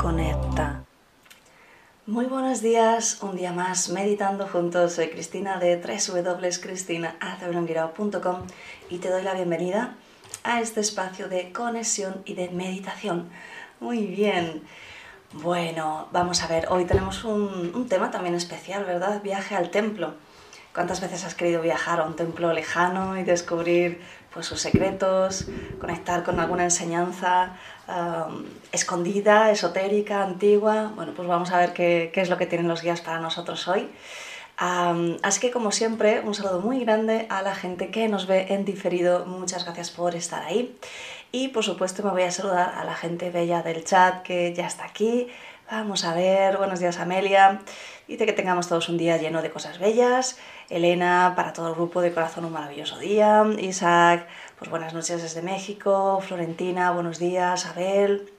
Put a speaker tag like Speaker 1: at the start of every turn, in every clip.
Speaker 1: Conecta. Muy buenos días, un día más meditando juntos. Soy Cristina de www.cristinaacebrunguirao.com y te doy la bienvenida a este espacio de conexión y de meditación. Muy bien. Bueno, vamos a ver, hoy tenemos un, un tema también especial, ¿verdad? Viaje al templo. ¿Cuántas veces has querido viajar a un templo lejano y descubrir pues, sus secretos, conectar con alguna enseñanza escondida, esotérica, antigua? Bueno, pues vamos a ver qué, qué, es lo que tienen los guías para nosotros hoy. Así que como siempre, un saludo muy grande a la gente que nos ve en diferido. Muchas gracias por estar ahí. Y por supuesto me voy a saludar a la gente bella del chat que ya está aquí. Vamos a ver, buenos días Amelia. Dice que tengamos todos un día lleno de cosas bellas. Elena, para todo el grupo de corazón un maravilloso día. Isaac, pues buenas noches desde México. Florentina, buenos días. Abel,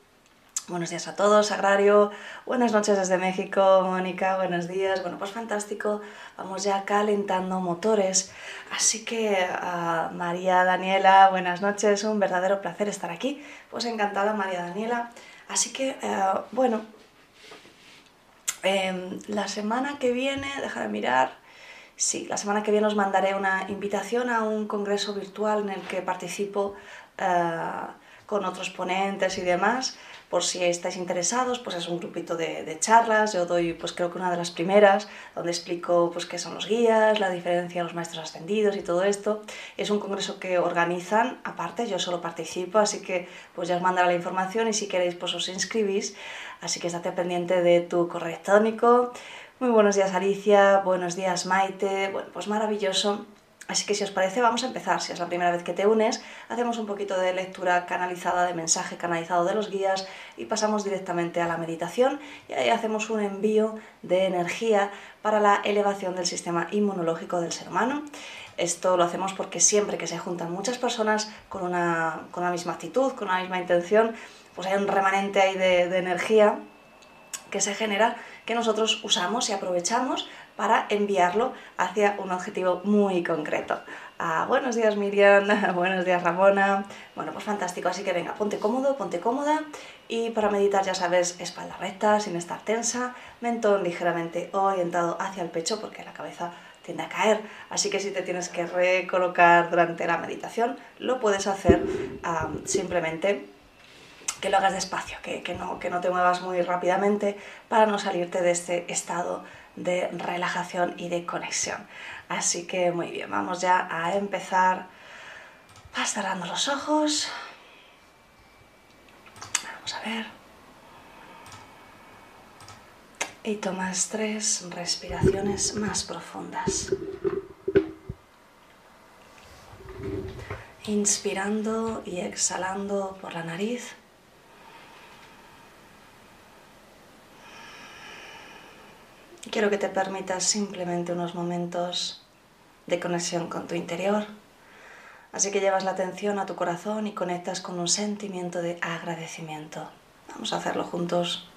Speaker 1: buenos días a todos. Sagrario, buenas noches desde México. Mónica, buenos días. Bueno, pues fantástico. Vamos ya calentando motores. Así que uh, María Daniela, buenas noches. Un verdadero placer estar aquí. Pues encantada María Daniela. Así que, uh, bueno, eh, la semana que viene, deja de mirar, sí, la semana que viene os mandaré una invitación a un congreso virtual en el que participo eh, con otros ponentes y demás. Por si estáis interesados, pues es un grupito de, charlas. Yo doy, pues creo que una de las primeras, donde explico pues qué son los guías, la diferencia de los maestros ascendidos y todo esto. Es un congreso que organizan, aparte, yo solo participo, así que pues ya os mandaré la información y si queréis pues os inscribís. Así que estate pendiente de tu correo electrónico. Muy buenos días Alicia, buenos días Maite, bueno, pues maravilloso. Así que si os parece vamos a empezar, si es la primera vez que te unes, hacemos un poquito de lectura canalizada, de mensaje canalizado de los guías y pasamos directamente a la meditación y ahí hacemos un envío de energía para la elevación del sistema inmunológico del ser humano. Esto lo hacemos porque siempre que se juntan muchas personas con una, con la misma actitud, con la misma intención, pues hay un remanente ahí de energía que se genera que nosotros usamos y aprovechamos para enviarlo hacia un objetivo muy concreto. Ah, buenos días Miriam, buenos días Ramona. Bueno, pues fantástico, así que venga, ponte cómodo, ponte cómoda y para meditar ya sabes, espalda recta, sin estar tensa, mentón ligeramente orientado hacia el pecho porque la cabeza tiende a caer, así que si te tienes que recolocar durante la meditación, lo puedes hacer um, simplemente que lo hagas despacio, que, que, no, que no te muevas muy rápidamente para no salirte de este estado de relajación y de conexión. Así que muy bien, vamos ya a empezar. Vas cerrando los ojos. Vamos a ver. Y tomas tres respiraciones más profundas. Inspirando y exhalando por la nariz. Quiero que te permitas simplemente unos momentos de conexión con tu interior. Así que llevas la atención a tu corazón y conectas con un sentimiento de agradecimiento. Vamos a hacerlo juntos.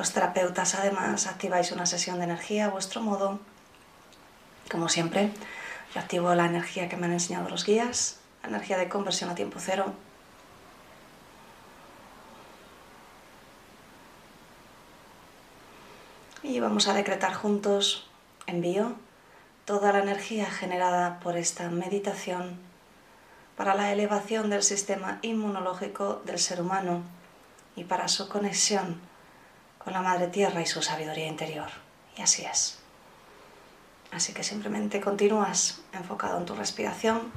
Speaker 1: Los terapeutas además activáis una sesión de energía a vuestro modo. Como siempre, yo activo la energía que me han enseñado los guías, la energía de conversión a tiempo cero, Y vamos a decretar juntos, envío toda la energía generada por esta meditación para la elevación del sistema inmunológico del ser humano y para su conexión con la Madre Tierra y su sabiduría interior. Y así es. Así que simplemente continúas enfocado en tu respiración.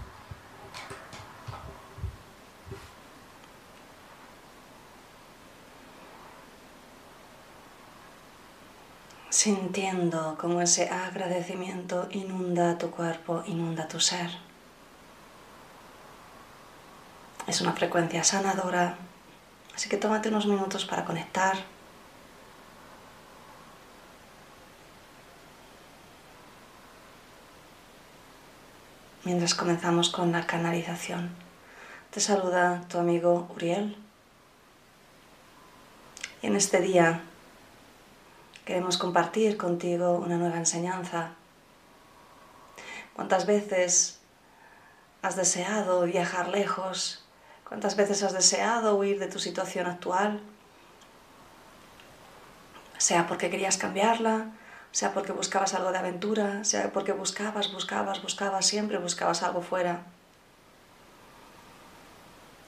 Speaker 1: Sintiendo cómo ese agradecimiento inunda tu cuerpo, inunda tu ser. Es una frecuencia sanadora, así que tómate unos minutos para conectar mientras comenzamos con la canalización. Te saluda tu amigo Uriel. Y en este día queremos compartir contigo una nueva enseñanza. ¿Cuántas veces has deseado viajar lejos? ¿Cuántas veces has deseado huir de tu situación actual? Sea porque querías cambiarla, sea porque buscabas algo de aventura, sea porque buscabas, buscabas, buscabas, siempre buscabas algo fuera.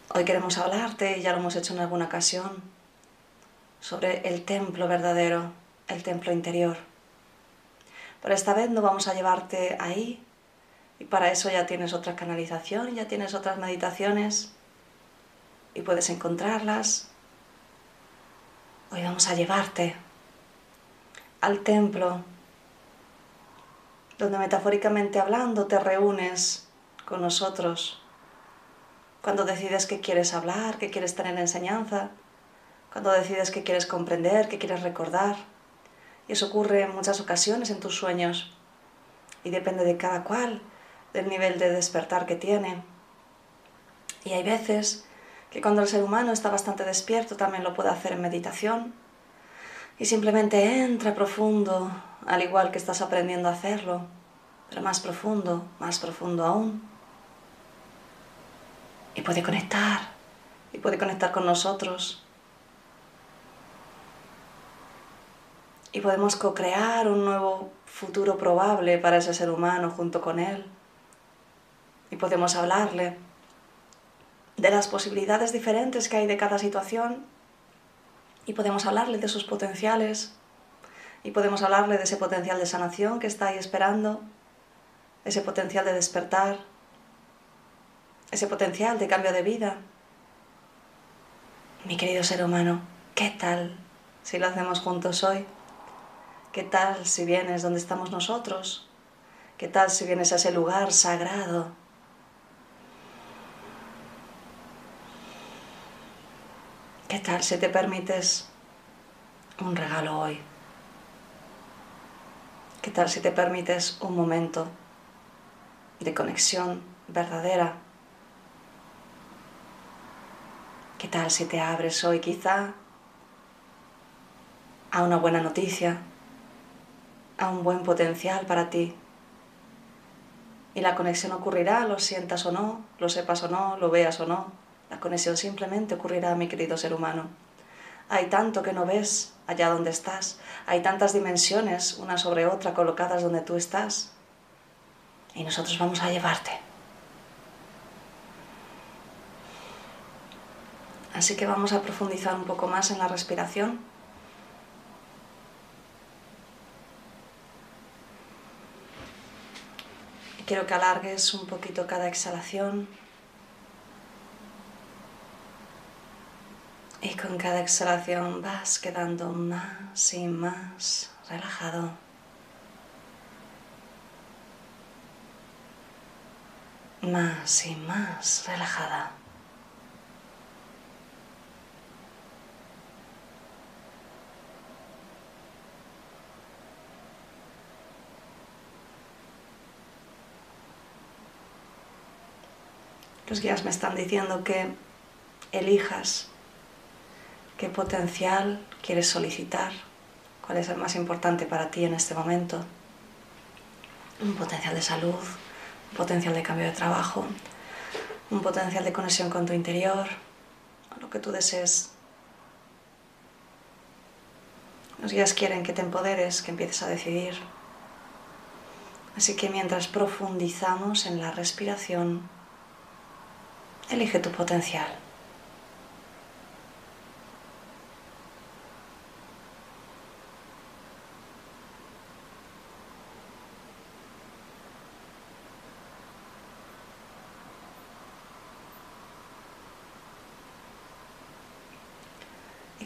Speaker 1: Hoy queremos hablarte, y ya lo hemos hecho en alguna ocasión, sobre el templo verdadero, el templo interior. Pero esta vez no vamos a llevarte ahí, y para eso ya tienes otra canalización, ya tienes otras meditaciones, y puedes encontrarlas. Hoy vamos a llevarte al templo, donde metafóricamente hablando te reúnes con nosotros, cuando decides que quieres hablar, que quieres tener enseñanza, cuando decides que quieres comprender, que quieres recordar. Y eso ocurre en muchas ocasiones en tus sueños y depende de cada cual, del nivel de despertar que tiene. Y hay veces que cuando el ser humano está bastante despierto también lo puede hacer en meditación, y simplemente entra profundo, al igual que estás aprendiendo a hacerlo, pero más profundo, más profundo aún. Y puede conectar, y puede conectar con nosotros. Y podemos co-crear un nuevo futuro probable para ese ser humano junto con él. Y podemos hablarle de las posibilidades diferentes que hay de cada situación y podemos hablarle de sus potenciales y podemos hablarle de ese potencial de sanación que está ahí esperando, ese potencial de despertar, ese potencial de cambio de vida. Mi querido ser humano, ¿qué tal si lo hacemos juntos hoy? ¿Qué tal si vienes donde estamos nosotros? ¿Qué tal si vienes a ese lugar sagrado? ¿Qué tal si te permites un regalo hoy? ¿Qué tal si te permites un momento de conexión verdadera? ¿Qué tal si te abres hoy quizá a una buena noticia, a un buen potencial para ti? Y la conexión ocurrirá, lo sientas o no, lo sepas o no, lo veas o no, la conexión simplemente ocurrirá, mi querido ser humano. Hay tanto que no ves allá donde estás. Hay tantas dimensiones, una sobre otra, colocadas donde tú estás. Y nosotros vamos a llevarte. Así que vamos a profundizar un poco más en la respiración. Quiero que alargues un poquito cada exhalación. Y con cada exhalación vas quedando más y más relajado. Más y más relajada. Los guías me están diciendo que elijas ¿Qué potencial quieres solicitar? ¿Cuál es el más importante para ti en este momento? Un potencial de salud, un potencial de cambio de trabajo, un potencial de conexión con tu interior, lo que tú desees. Los guías quieren que te empoderes, que empieces a decidir. Así que mientras profundizamos en la respiración, elige tu potencial.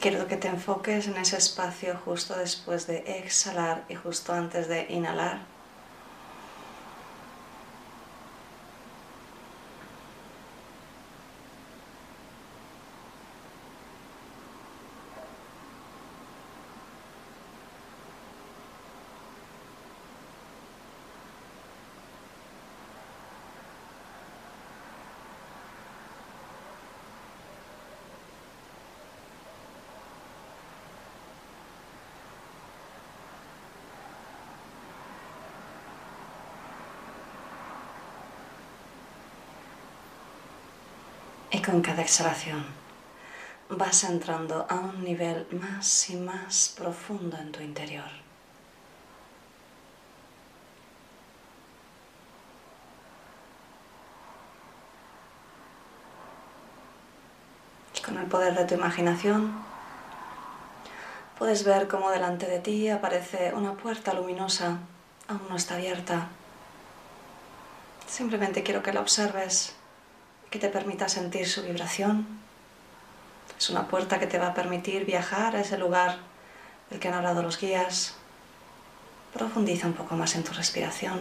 Speaker 1: Quiero que te enfoques en ese espacio justo después de exhalar y justo antes de inhalar. Y con cada exhalación vas entrando a un nivel más y más profundo en tu interior. Y con el poder de tu imaginación puedes ver cómo delante de ti aparece una puerta luminosa, aún no está abierta. Simplemente quiero que la observes que te permita sentir su vibración. Es una puerta que te va a permitir viajar a ese lugar del que han hablado los guías. Profundiza un poco más en tu respiración.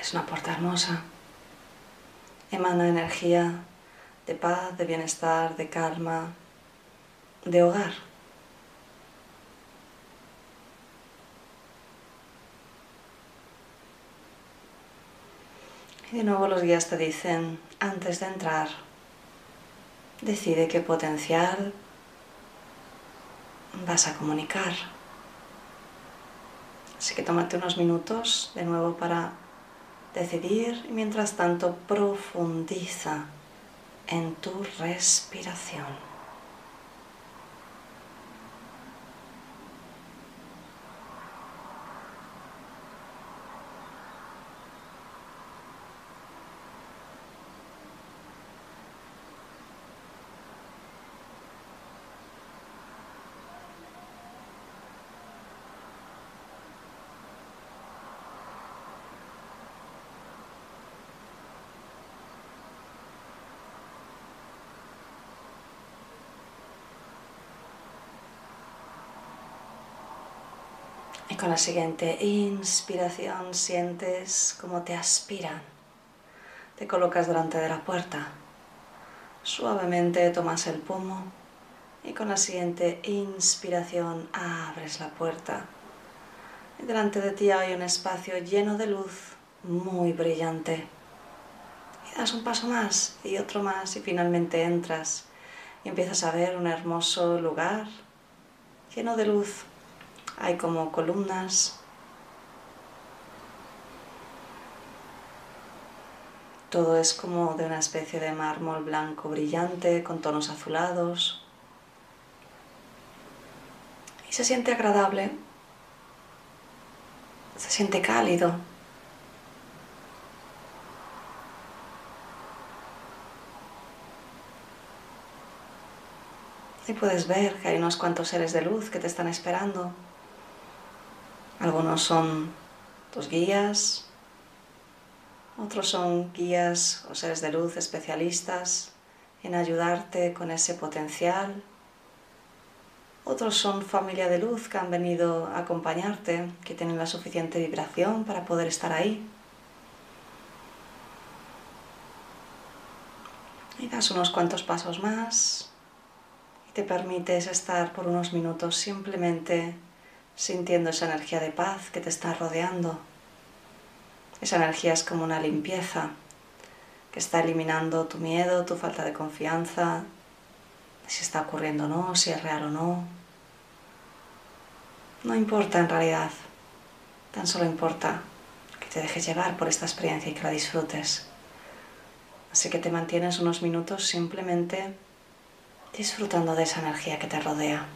Speaker 1: Es una puerta hermosa emana energía de paz, de bienestar, de calma, de hogar. Y de nuevo los guías te dicen, antes de entrar, decide qué potencial vas a comunicar. Así que tómate unos minutos de nuevo para decidir mientras tanto profundiza en tu respiración. Con la siguiente inspiración sientes como te aspiran. Te colocas delante de la puerta. Suavemente tomas el pomo y con la siguiente inspiración abres la puerta. Delante de ti hay un espacio lleno de luz muy brillante. Y das un paso más y otro más y finalmente entras y empiezas a ver un hermoso lugar lleno de luz hay como columnas. Todo es como de una especie de mármol blanco brillante con tonos azulados. Y se siente agradable, se siente cálido. Y puedes ver que hay unos cuantos seres de luz que te están esperando. Algunos son tus guías, otros son guías o seres de luz especialistas en ayudarte con ese potencial. Otros son familia de luz que han venido a acompañarte, que tienen la suficiente vibración para poder estar ahí. Y das unos cuantos pasos más y te permites estar por unos minutos simplemente sintiendo esa energía de paz que te está rodeando. Esa energía es como una limpieza que está eliminando tu miedo, tu falta de confianza, si está ocurriendo o no, si es real o no. No importa en realidad, tan solo importa que te dejes llevar por esta experiencia y que la disfrutes. Así que te mantienes unos minutos simplemente disfrutando de esa energía que te rodea.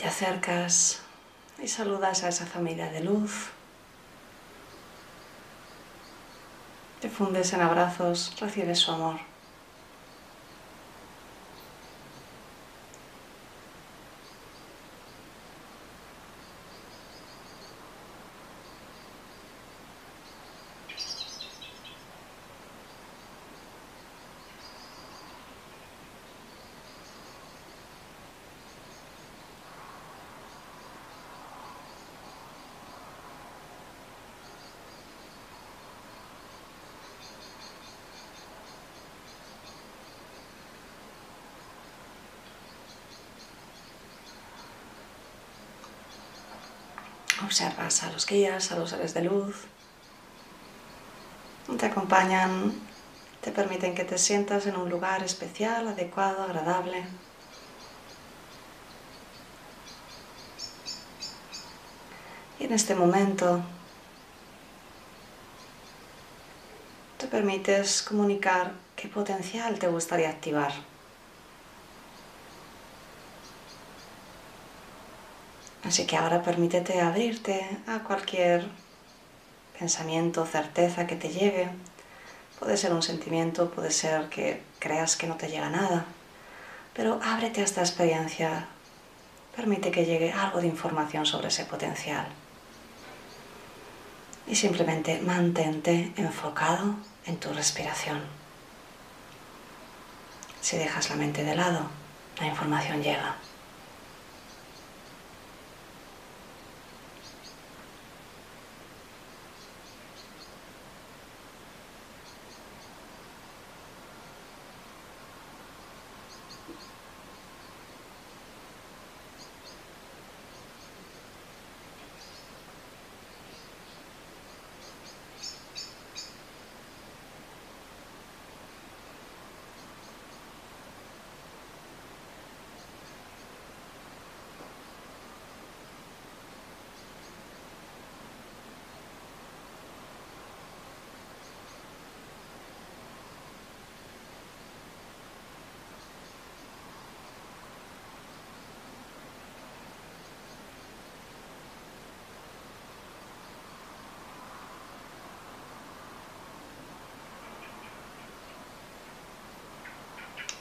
Speaker 1: Te acercas y saludas a esa familia de luz. Te fundes en abrazos, recibes su amor. Observas a los guías, a los seres de luz. Te acompañan, te permiten que te sientas en un lugar especial, adecuado, agradable. Y en este momento te permites comunicar qué potencial te gustaría activar. Así que ahora permítete abrirte a cualquier pensamiento, certeza que te llegue. Puede ser un sentimiento, puede ser que creas que no te llega nada, pero ábrete a esta experiencia. Permite que llegue algo de información sobre ese potencial. Y simplemente mantente enfocado en tu respiración. Si dejas la mente de lado, la información llega.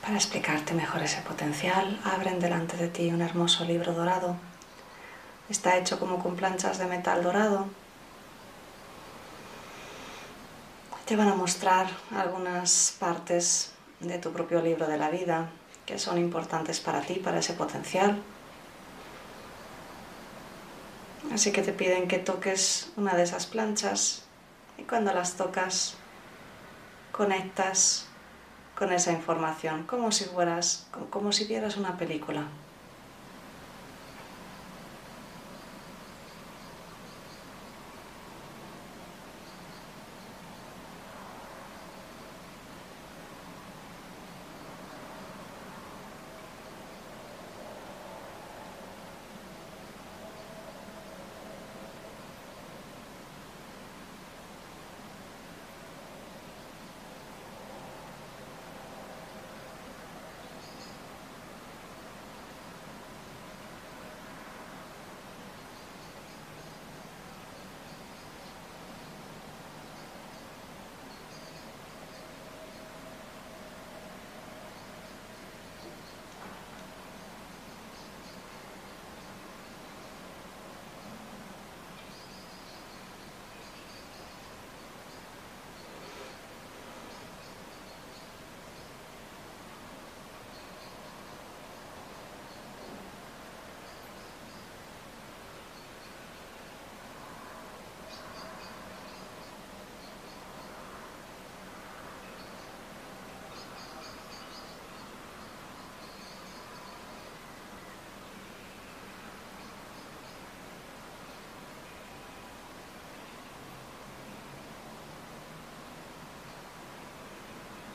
Speaker 1: Para explicarte mejor ese potencial, abren delante de ti un hermoso libro dorado. Está hecho como con planchas de metal dorado. Te van a mostrar algunas partes de tu propio libro de la vida que son importantes para ti, para ese potencial. Así que te piden que toques una de esas planchas y cuando las tocas conectas con esa información, como si fueras, como si vieras una película.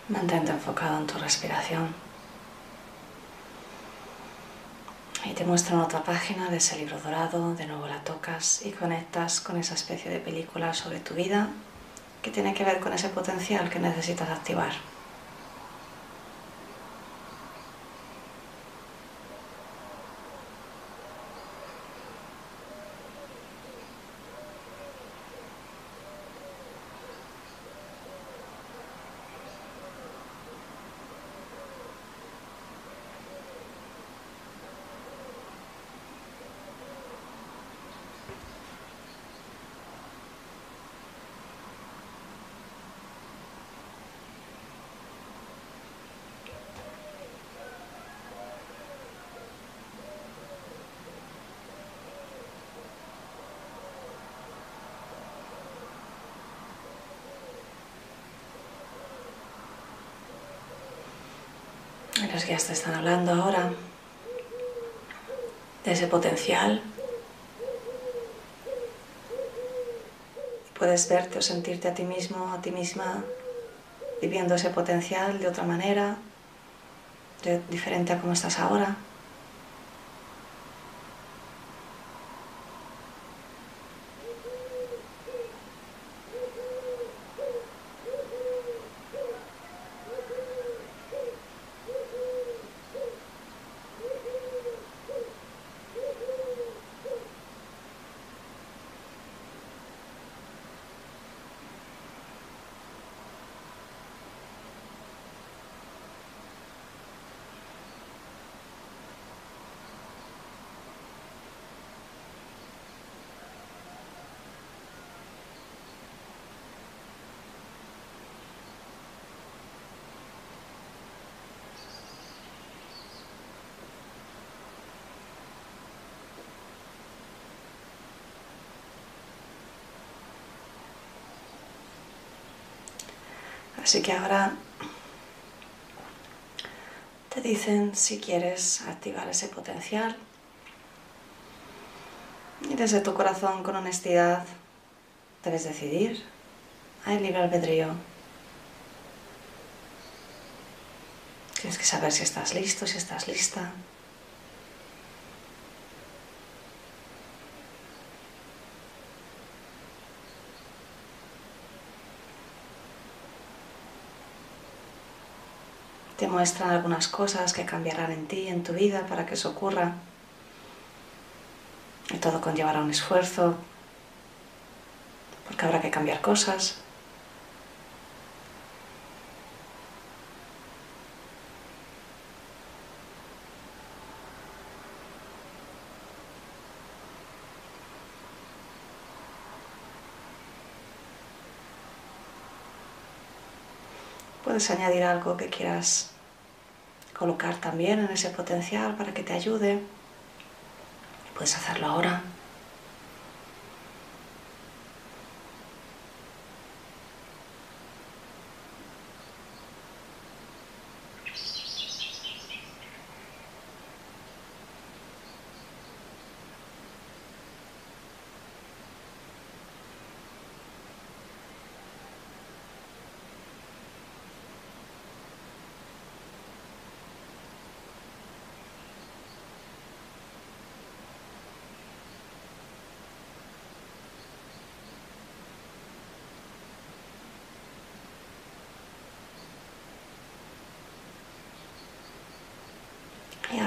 Speaker 1: Mantente enfocado en tu respiración. Y te muestran otra página de ese libro dorado, de nuevo la tocas y conectas con esa especie de película sobre tu vida que tiene que ver con ese potencial que necesitas activar. Los guías te están hablando ahora de ese potencial. Puedes verte o sentirte a ti mismo, a ti misma, viviendo ese potencial de otra manera, de, diferente a como estás ahora. Así que ahora te dicen si quieres activar ese potencial. Y desde tu corazón con honestidad debes decidir. Hay libre albedrío. Tienes que saber si estás listo, si estás lista. Te muestran algunas cosas que cambiarán en ti, en tu vida, para que eso ocurra. Y todo conllevará un esfuerzo, porque habrá que cambiar cosas. Puedes añadir algo que quieras colocar también en ese potencial para que te ayude. Puedes hacerlo ahora.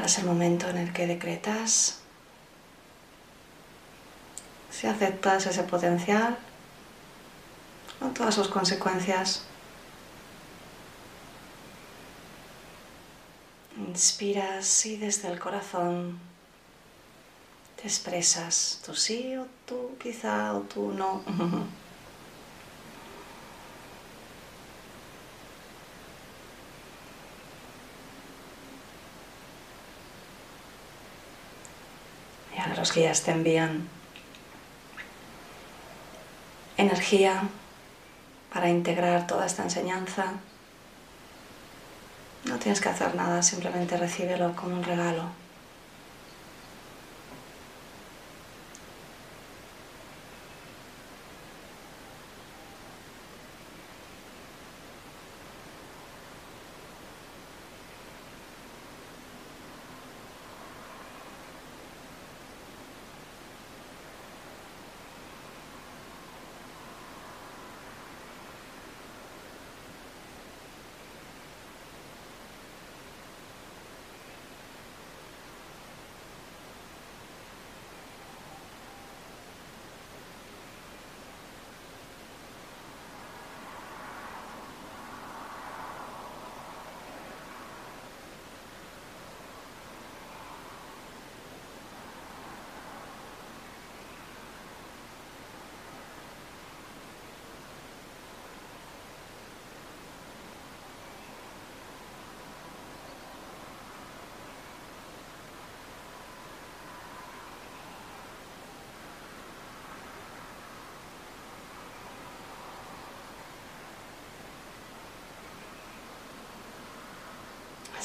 Speaker 1: Es el momento en el que decretas si aceptas ese potencial con todas sus consecuencias. Inspiras y desde el corazón te expresas tú sí o tú quizá o tú no. los guías te envían energía para integrar toda esta enseñanza. No tienes que hacer nada, simplemente recíbelo como un regalo.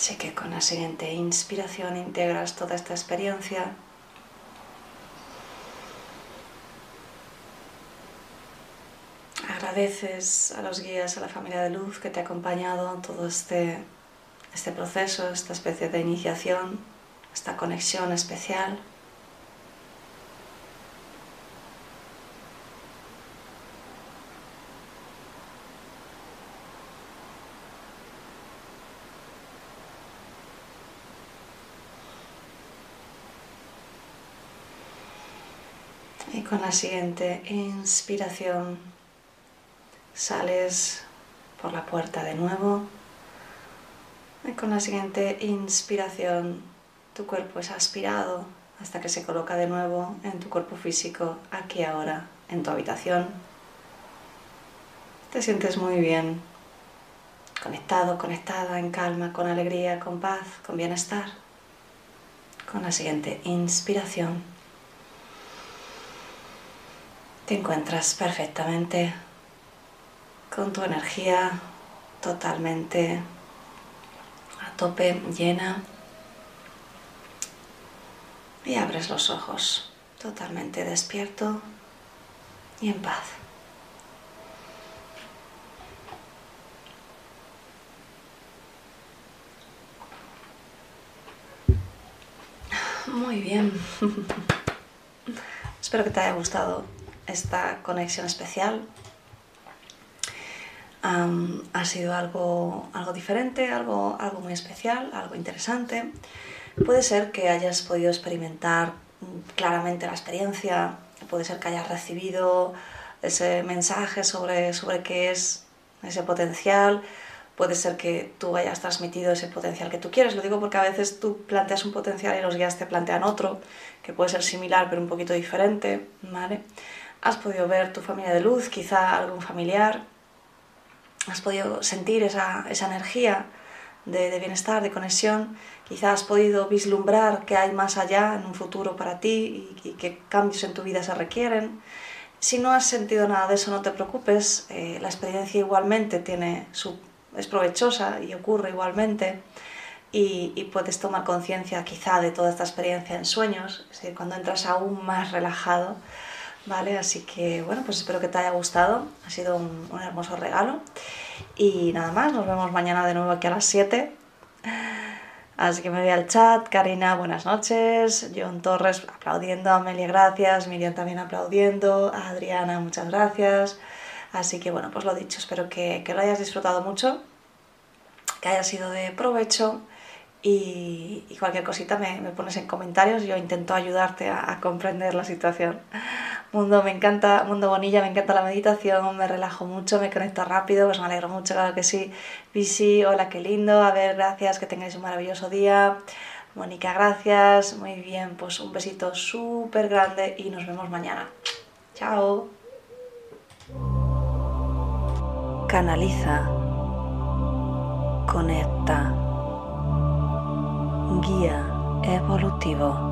Speaker 1: Así que con la siguiente inspiración integras toda esta experiencia. Agradeces a los guías, a la familia de luz que te ha acompañado en todo este, este proceso, esta especie de iniciación, esta conexión especial. Y con la siguiente inspiración sales por la puerta de nuevo. Y con la siguiente inspiración tu cuerpo es aspirado hasta que se coloca de nuevo en tu cuerpo físico, aquí ahora, en tu habitación. Te sientes muy bien, conectado, conectada, en calma, con alegría, con paz, con bienestar. Con la siguiente inspiración te encuentras perfectamente con tu energía totalmente a tope, llena. Y abres los ojos totalmente despierto y en paz. Muy bien. Espero que te haya gustado esta conexión especial. ha sido algo, algo diferente, algo, algo muy especial, algo interesante. Puede ser que hayas podido experimentar claramente la experiencia, puede ser que hayas recibido ese mensaje sobre, sobre qué es ese potencial, puede ser que tú hayas transmitido ese potencial que tú quieres. Lo digo porque a veces tú planteas un potencial y los guías te plantean otro, que puede ser similar pero un poquito diferente, ¿vale? Has podido ver tu familia de luz, quizá algún familiar, has podido sentir esa, energía de, bienestar, de conexión, quizá has podido vislumbrar qué hay más allá en un futuro para ti y, qué cambios en tu vida se requieren. Si no has sentido nada de eso, no te preocupes, eh, la experiencia igualmente tiene su, es provechosa y ocurre igualmente. Y, y, puedes tomar conciencia quizá de toda esta experiencia en sueños, es decir, cuando entras aún más relajado, ¿vale? Así que bueno, pues espero que te haya gustado, ha sido un, hermoso regalo. Y nada más, nos vemos mañana de nuevo aquí a las 7. Así que me voy al chat, Karina, buenas noches, John Torres aplaudiendo, Amelia, gracias, Miriam también aplaudiendo, Adriana, muchas gracias. Así que bueno, pues lo dicho, espero que, lo hayas disfrutado mucho, que haya sido de provecho y, cualquier cosita me, me, pones en comentarios, yo intento ayudarte a, comprender la situación. Mundo, me encanta, Mundo Bonilla, me encanta la meditación, me relajo mucho, me conecto rápido, pues me alegro mucho, claro que sí. Visi, hola, qué lindo, a ver, gracias, que tengáis un maravilloso día. Mónica, gracias, muy bien, pues un besito súper grande y nos vemos mañana. Chao.
Speaker 2: Canaliza. Conecta guía evolutivo,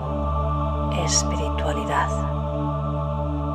Speaker 2: espiritualidad.